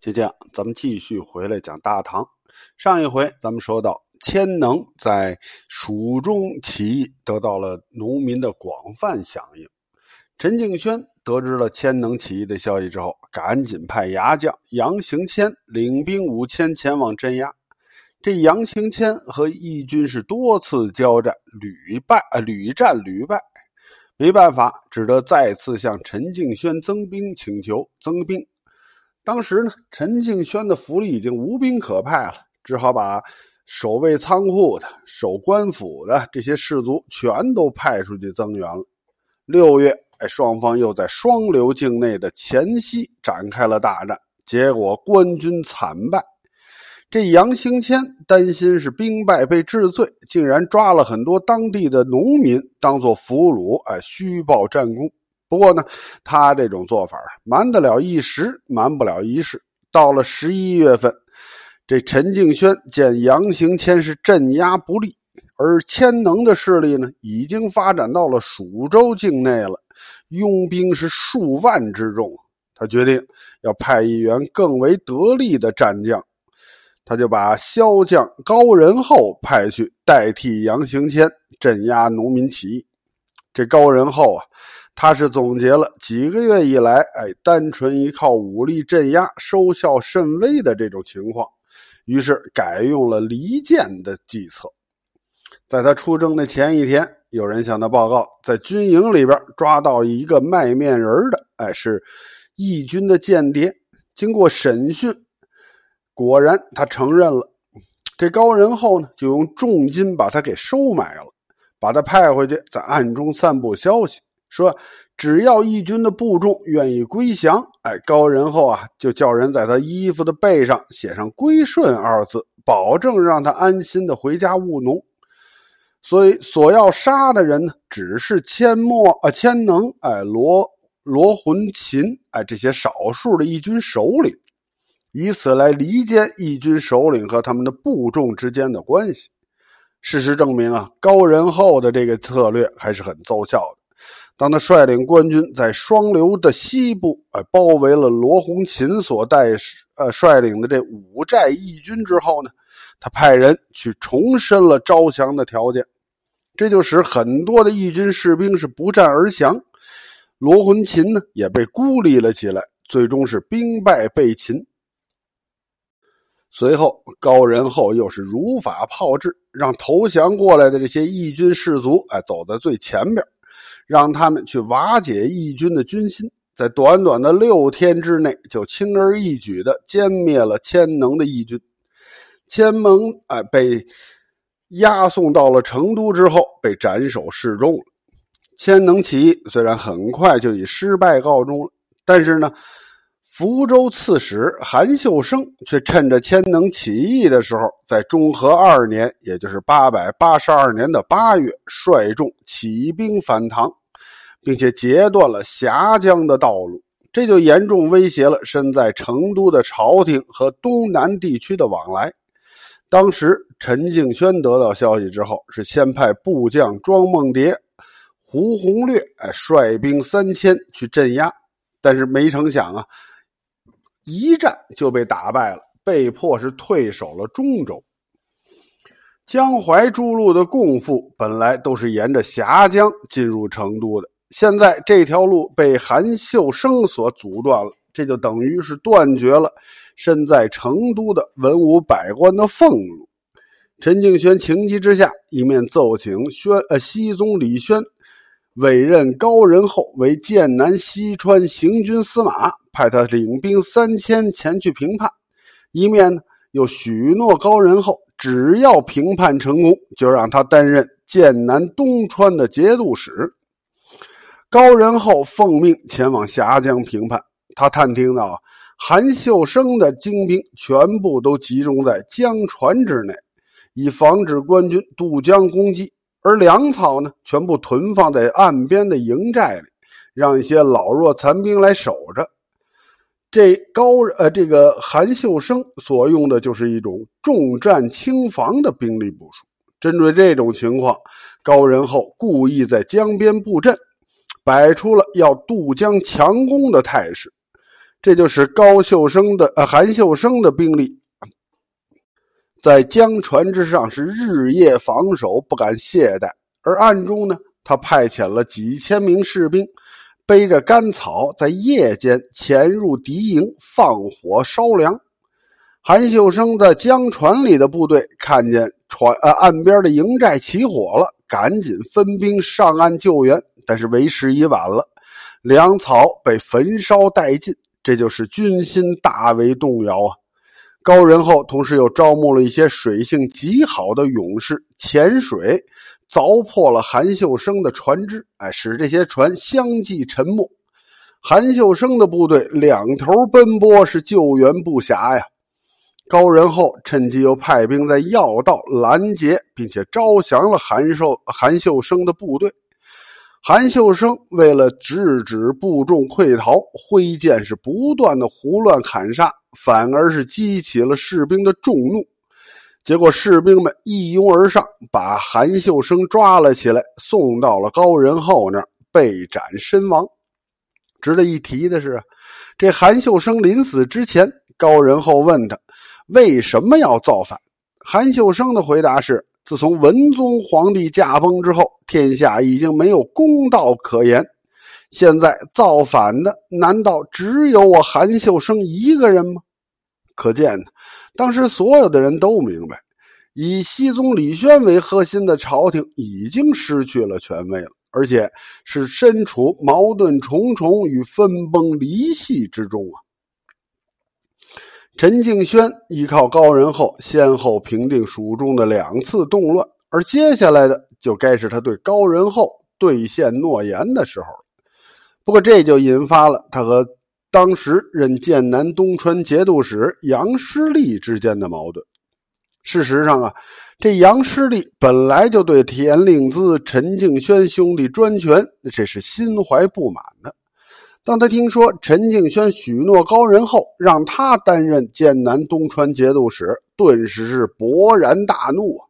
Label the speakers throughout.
Speaker 1: 就这样，咱们继续回来讲大唐。上一回咱们说到，千能在蜀中起义，得到了农民的广泛响应。陈敬轩得知了千能起义的消息之后，赶紧派牙将杨行谦领兵五千前往镇压。这杨行谦和义军是多次交战，屡败啊，屡战屡败，没办法，只得再次向陈敬轩增兵，请求增兵。当时呢，陈敬轩的府里已经无兵可派了，只好把守卫仓库的、守官府的这些士卒全都派出去增援了。六月，哎，双方又在双流境内的前溪展开了大战，结果官军惨败。这杨兴谦担心是兵败被治罪，竟然抓了很多当地的农民当做俘虏，哎，虚报战功。不过呢，他这种做法瞒得了一时，瞒不了一世。到了十一月份，这陈敬轩见杨行谦是镇压不力，而千能的势力呢，已经发展到了蜀州境内了，拥兵是数万之众。他决定要派一员更为得力的战将，他就把骁将高仁厚派去代替杨行谦镇压农民起义。这高仁厚啊。他是总结了几个月以来，哎，单纯依靠武力镇压收效甚微的这种情况，于是改用了离间的计策。在他出征的前一天，有人向他报告，在军营里边抓到一个卖面人的，哎，是义军的间谍。经过审讯，果然他承认了。这高仁厚呢，就用重金把他给收买了，把他派回去，在暗中散布消息。说，只要义军的部众愿意归降，哎，高仁厚啊，就叫人在他衣服的背上写上“归顺”二字，保证让他安心的回家务农。所以，所要杀的人呢，只是千墨啊、千能、哎、罗罗魂琴、哎这些少数的义军首领，以此来离间义军首领和他们的部众之间的关系。事实证明啊，高仁厚的这个策略还是很奏效的。当他率领官军在双流的西部，呃，包围了罗洪琴所带呃率领的这五寨义军之后呢，他派人去重申了招降的条件，这就使很多的义军士兵是不战而降，罗洪琴呢也被孤立了起来，最终是兵败被擒。随后，高仁厚又是如法炮制，让投降过来的这些义军士卒，哎，走在最前边。让他们去瓦解义军的军心，在短短的六天之内，就轻而易举的歼灭了千能的义军。千能哎被押送到了成都之后，被斩首示众了。千能起义虽然很快就以失败告终了，但是呢，福州刺史韩秀生却趁着千能起义的时候，在中和二年，也就是八百八十二年的八月，率众起兵反唐。并且截断了峡江的道路，这就严重威胁了身在成都的朝廷和东南地区的往来。当时陈敬轩得到消息之后，是先派部将庄梦蝶、胡宏略，哎，率兵三千去镇压，但是没成想啊，一战就被打败了，被迫是退守了中州。江淮诸路的贡赋本来都是沿着峡江进入成都的。现在这条路被韩秀生所阻断了，这就等于是断绝了身在成都的文武百官的俸禄。陈敬轩情急之下，一面奏请宣呃西宗李宣委任高仁厚为剑南西川行军司马，派他领兵三千前去平叛；一面呢又许诺高仁厚，只要平叛成功，就让他担任剑南东川的节度使。高仁厚奉命前往峡江平叛，他探听到韩秀生的精兵全部都集中在江船之内，以防止官军渡江攻击；而粮草呢，全部囤放在岸边的营寨里，让一些老弱残兵来守着。这高呃，这个韩秀生所用的就是一种重战轻防的兵力部署。针对这种情况，高仁厚故意在江边布阵。摆出了要渡江强攻的态势，这就是高秀生的呃韩秀生的兵力，在江船之上是日夜防守，不敢懈怠。而暗中呢，他派遣了几千名士兵，背着干草，在夜间潜入敌营，放火烧粮。韩秀生在江船里的部队看见船呃岸边的营寨起火了，赶紧分兵上岸救援，但是为时已晚了，粮草被焚烧殆尽。这就是军心大为动摇啊！高仁厚同时又招募了一些水性极好的勇士，潜水凿破了韩秀生的船只，哎，使这些船相继沉没。韩秀生的部队两头奔波，是救援不暇呀。高仁厚趁机又派兵在要道拦截，并且招降了韩寿韩秀生的部队。韩秀生为了制止部众溃逃，挥剑是不断的胡乱砍杀，反而是激起了士兵的众怒。结果士兵们一拥而上，把韩秀生抓了起来，送到了高仁厚那儿被斩身亡。值得一提的是，这韩秀生临死之前，高仁厚问他为什么要造反。韩秀生的回答是。自从文宗皇帝驾崩之后，天下已经没有公道可言。现在造反的难道只有我韩秀生一个人吗？可见，当时所有的人都明白，以熹宗李轩为核心的朝廷已经失去了权威了，而且是身处矛盾重重与分崩离析之中啊。陈敬轩依靠高仁厚，先后平定蜀中的两次动乱，而接下来的就该是他对高仁厚兑现诺言的时候不过，这就引发了他和当时任剑南东川节度使杨师立之间的矛盾。事实上啊，这杨师立本来就对田令孜、陈敬轩兄弟专权，这是心怀不满的。当他听说陈敬轩许诺高人后让他担任剑南东川节度使，顿时是勃然大怒啊！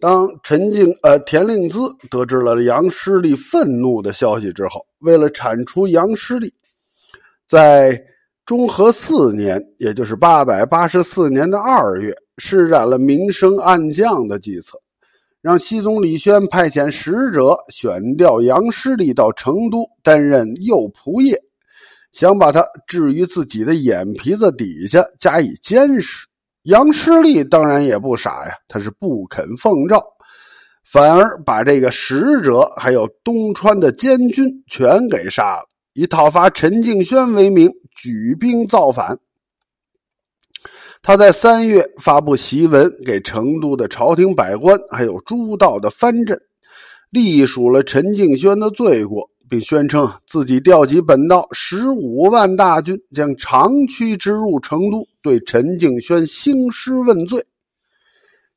Speaker 1: 当陈敬呃田令孜得知了杨师立愤怒的消息之后，为了铲除杨师立，在中和四年，也就是八百八十四年的二月，施展了明升暗降的计策。让熹宗李轩派遣使者选调杨师立到成都担任右仆射，想把他置于自己的眼皮子底下加以监视。杨师立当然也不傻呀，他是不肯奉诏，反而把这个使者还有东川的监军全给杀了，以讨伐陈敬轩为名举兵造反。他在三月发布檄文给成都的朝廷百官，还有诸道的藩镇，隶属了陈敬轩的罪过，并宣称自己调集本道十五万大军，将长驱直入成都，对陈敬轩兴师问罪。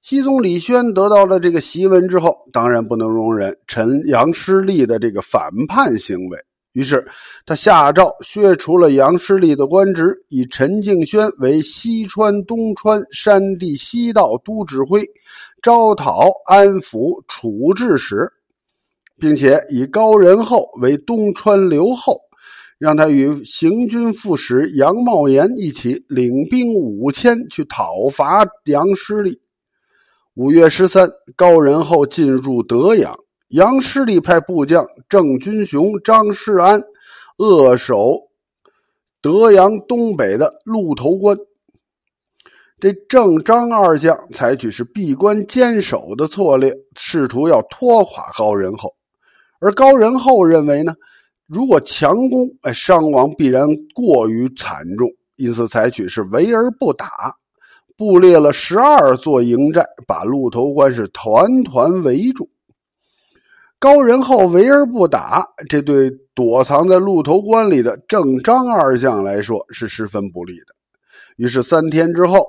Speaker 1: 熹宗李轩得到了这个檄文之后，当然不能容忍陈杨师立的这个反叛行为。于是，他下诏削除了杨师立的官职，以陈敬轩为西川、东川、山地西道都指挥，招讨、安抚、处置使，并且以高仁厚为东川留后，让他与行军副使杨茂言一起领兵五千去讨伐杨师立。五月十三，高仁厚进入德阳。杨师立派部将郑军雄、张世安扼守德阳东北的鹿头关。这郑张二将采取是闭关坚守的策略，试图要拖垮高仁厚。而高仁厚认为呢，如果强攻，哎，伤亡必然过于惨重，因此采取是围而不打，布列了十二座营寨，把鹿头关是团团围住。高仁厚围而不打，这对躲藏在鹿头关里的郑张二将来说是十分不利的。于是三天之后，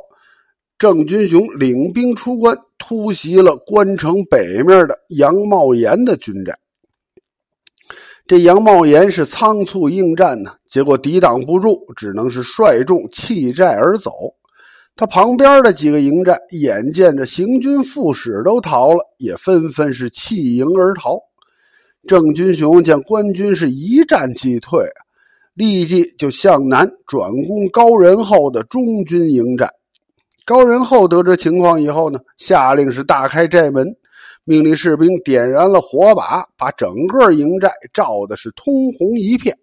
Speaker 1: 郑军雄领兵出关，突袭了关城北面的杨茂言的军寨。这杨茂言是仓促应战呢，结果抵挡不住，只能是率众弃寨而走。他旁边的几个营寨眼见着行军副使都逃了，也纷纷是弃营而逃。郑军雄见官军是一战即退，立即就向南转攻高仁厚的中军营寨。高仁厚得知情况以后呢，下令是大开寨门，命令士兵点燃了火把，把整个营寨照的是通红一片，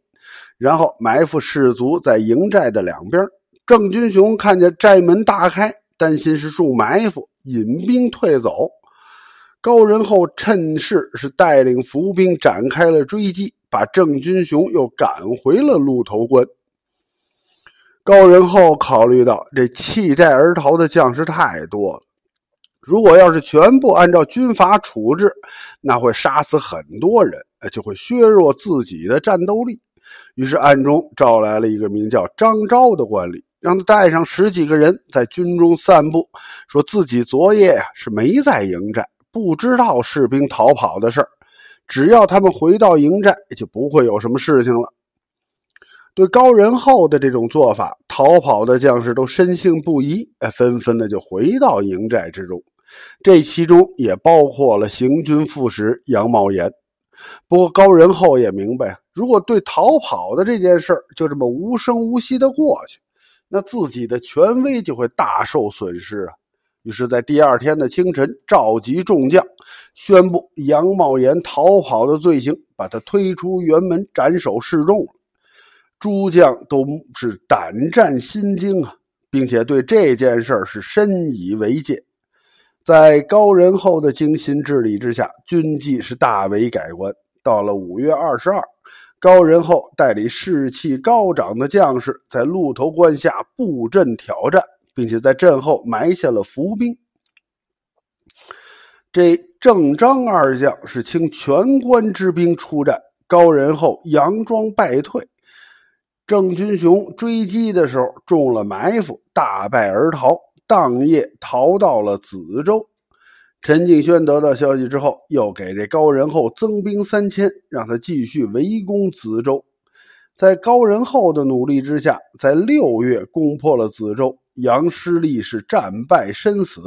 Speaker 1: 然后埋伏士卒在营寨的两边。郑军雄看见寨门大开，担心是中埋伏，引兵退走。高仁厚趁势是带领伏兵展开了追击，把郑军雄又赶回了鹿头关。高仁厚考虑到这弃寨而逃的将士太多了，如果要是全部按照军法处置，那会杀死很多人，就会削弱自己的战斗力。于是暗中招来了一个名叫张昭的官吏。让他带上十几个人在军中散步，说自己昨夜是没在营寨，不知道士兵逃跑的事儿。只要他们回到营寨，就不会有什么事情了。对高仁厚的这种做法，逃跑的将士都深信不疑，纷纷的就回到营寨之中。这其中也包括了行军副使杨茂言。不过高仁厚也明白，如果对逃跑的这件事就这么无声无息的过去。那自己的权威就会大受损失啊！于是，在第二天的清晨，召集众将，宣布杨茂言逃跑的罪行，把他推出辕门斩首示众。诸将都是胆战心惊啊，并且对这件事是深以为戒。在高仁厚的精心治理之下，军纪是大为改观。到了五月二十二。高仁厚带领士气高涨的将士，在鹿头关下布阵挑战，并且在阵后埋下了伏兵。这郑张二将是倾全关之兵出战，高仁厚佯装败退。郑军雄追击的时候中了埋伏，大败而逃，当夜逃到了梓州。陈敬轩得到消息之后，又给这高仁厚增兵三千，让他继续围攻梓州。在高仁厚的努力之下，在六月攻破了梓州，杨师立是战败身死。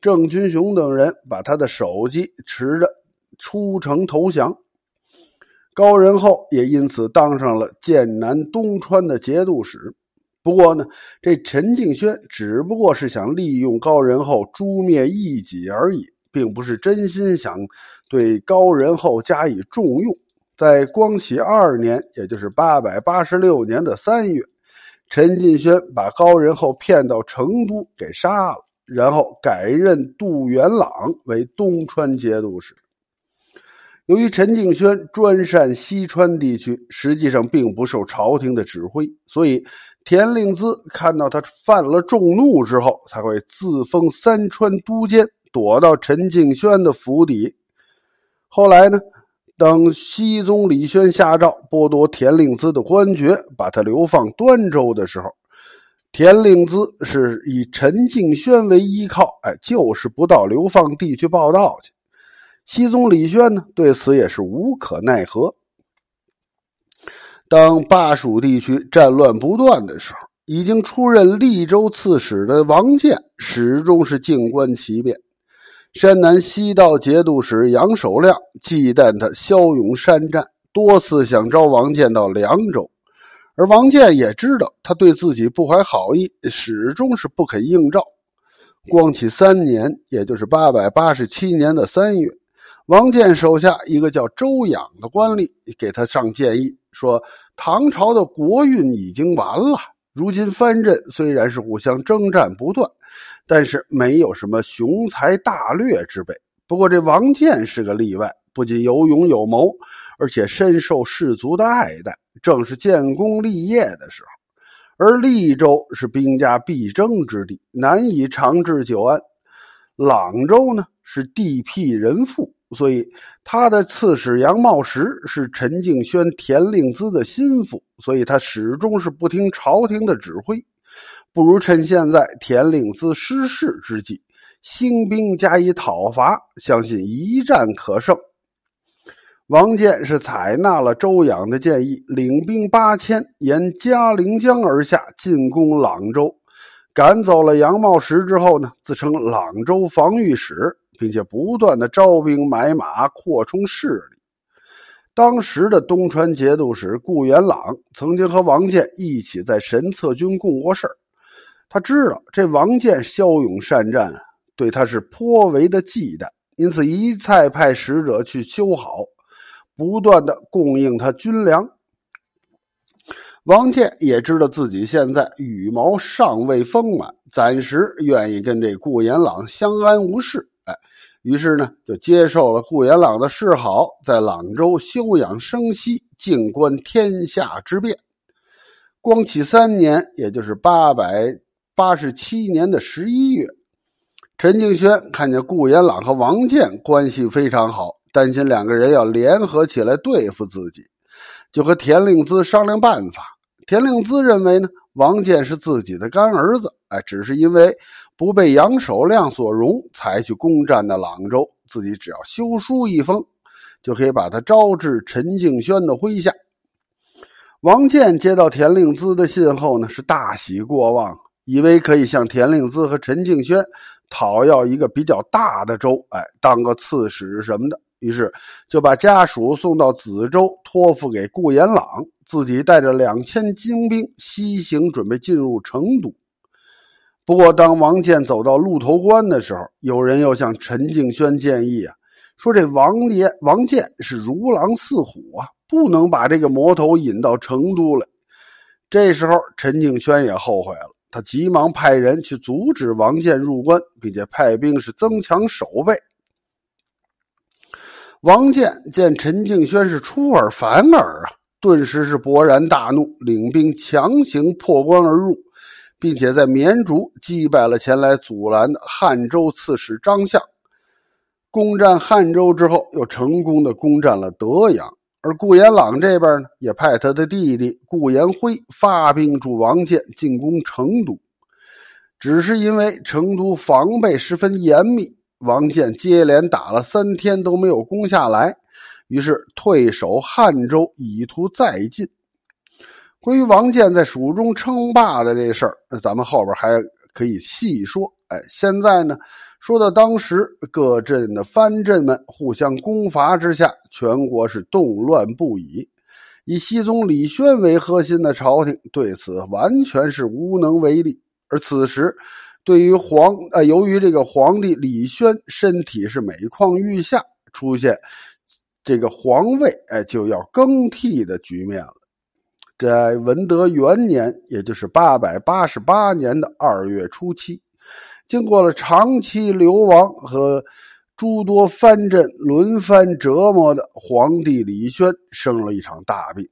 Speaker 1: 郑军雄等人把他的首级持着出城投降。高仁厚也因此当上了剑南东川的节度使。不过呢，这陈敬轩只不过是想利用高仁厚诛灭异己而已，并不是真心想对高仁厚加以重用。在光启二年，也就是八百八十六年的三月，陈敬轩把高仁厚骗到成都给杀了，然后改任杜元朗为东川节度使。由于陈敬轩专擅西川地区，实际上并不受朝廷的指挥，所以。田令孜看到他犯了众怒之后，才会自封三川都监，躲到陈敬轩的府邸。后来呢，等熹宗李轩下诏剥夺田令孜的官爵，把他流放端州的时候，田令孜是以陈敬轩为依靠，哎，就是不到流放地去报道去。熹宗李轩呢，对此也是无可奈何。当巴蜀地区战乱不断的时候，已经出任利州刺史的王建始终是静观其变。山南西道节度使杨守亮忌惮他骁勇善战，多次想招王建到凉州，而王建也知道他对自己不怀好意，始终是不肯应召。光启三年，也就是八百八十七年的三月，王建手下一个叫周养的官吏给他上建议。说唐朝的国运已经完了，如今藩镇虽然是互相征战不断，但是没有什么雄才大略之辈。不过这王建是个例外，不仅有勇有谋，而且深受士族的爱戴，正是建功立业的时候。而利州是兵家必争之地，难以长治久安。朗州呢，是地僻人富。所以，他的刺史杨茂实是陈敬轩、田令孜的心腹，所以他始终是不听朝廷的指挥。不如趁现在田令孜失势之际，兴兵加以讨伐，相信一战可胜。王建是采纳了周养的建议，领兵八千，沿嘉陵江而下，进攻朗州，赶走了杨茂实之后呢，自称朗州防御使。并且不断的招兵买马，扩充势力。当时的东川节度使顾元朗曾经和王建一起在神策军共过事他知道这王建骁勇善战，对他是颇为的忌惮，因此一再派使者去修好，不断的供应他军粮。王建也知道自己现在羽毛尚未丰满，暂时愿意跟这顾延朗相安无事。于是呢，就接受了顾延朗的示好，在朗州休养生息，静观天下之变。光启三年，也就是八百八十七年的十一月，陈敬轩看见顾延朗和王建关系非常好，担心两个人要联合起来对付自己，就和田令孜商量办法。田令孜认为呢，王建是自己的干儿子，哎，只是因为不被杨守亮所容，才去攻占的朗州。自己只要修书一封，就可以把他招至陈敬轩的麾下。王建接到田令孜的信后呢，是大喜过望，以为可以向田令孜和陈敬轩讨要一个比较大的州，哎，当个刺史什么的。于是就把家属送到梓州，托付给顾延朗。自己带着两千精兵西行，准备进入成都。不过，当王建走到鹿头关的时候，有人又向陈敬轩建议啊，说这王爷王建是如狼似虎啊，不能把这个魔头引到成都来。这时候，陈敬轩也后悔了，他急忙派人去阻止王建入关，并且派兵是增强守备。王建见陈敬轩是出尔反尔啊。顿时是勃然大怒，领兵强行破关而入，并且在绵竹击败了前来阻拦的汉州刺史张相。攻占汉州之后，又成功的攻占了德阳。而顾延朗这边呢，也派他的弟弟顾延辉发兵助王建进攻成都。只是因为成都防备十分严密，王建接连打了三天都没有攻下来。于是退守汉州，以图再进。关于王建在蜀中称霸的这事儿，咱们后边还可以细说。哎，现在呢，说到当时各镇的藩镇们互相攻伐之下，全国是动乱不已。以熹宗李宣为核心的朝廷对此完全是无能为力。而此时，对于皇呃，由于这个皇帝李轩身体是每况愈下，出现。这个皇位哎就要更替的局面了。在文德元年，也就是八百八十八年的二月初七，经过了长期流亡和诸多藩镇轮番折磨的皇帝李轩生了一场大病。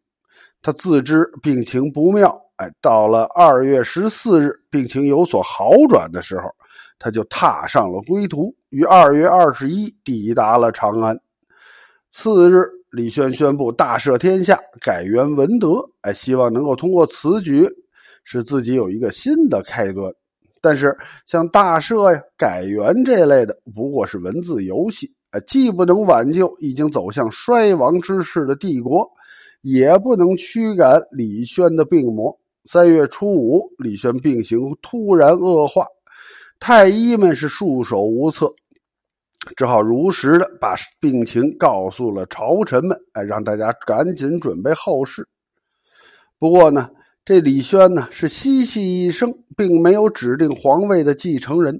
Speaker 1: 他自知病情不妙，哎，到了二月十四日，病情有所好转的时候，他就踏上了归途，于二月二十一抵达了长安。次日，李轩宣布大赦天下，改元文德。哎，希望能够通过此举，使自己有一个新的开端。但是，像大赦呀、改元这类的，不过是文字游戏。哎，既不能挽救已经走向衰亡之势的帝国，也不能驱赶李轩的病魔。三月初五，李轩病情突然恶化，太医们是束手无策。只好如实的把病情告诉了朝臣们，哎，让大家赶紧准备后事。不过呢，这李轩呢是嬉戏一生，并没有指定皇位的继承人。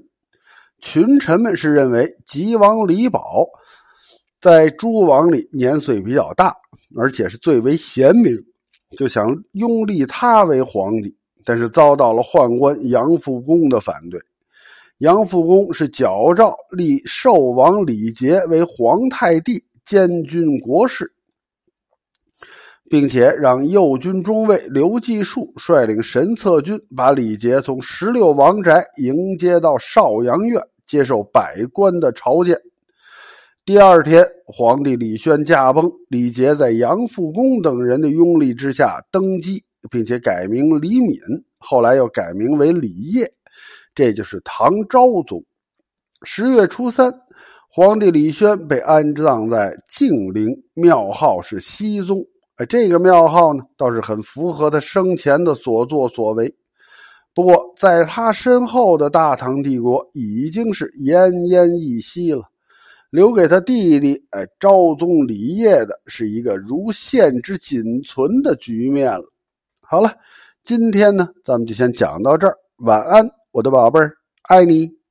Speaker 1: 群臣们是认为吉王李宝在诸王里年岁比较大，而且是最为贤明，就想拥立他为皇帝，但是遭到了宦官杨复恭的反对。杨复恭是矫诏立寿王李杰为皇太帝，监军国事，并且让右军中尉刘继树率领神策军，把李杰从十六王宅迎接到少阳院，接受百官的朝见。第二天，皇帝李轩驾崩，李杰在杨复恭等人的拥立之下登基，并且改名李敏，后来又改名为李业。这就是唐昭宗。十月初三，皇帝李轩被安葬在静陵，庙号是熹宗。哎，这个庙号呢，倒是很符合他生前的所作所为。不过，在他身后的大唐帝国已经是奄奄一息了。留给他弟弟，哎，昭宗李晔的是一个如现之仅存的局面了。好了，今天呢，咱们就先讲到这儿。晚安，我的宝贝儿，爱你。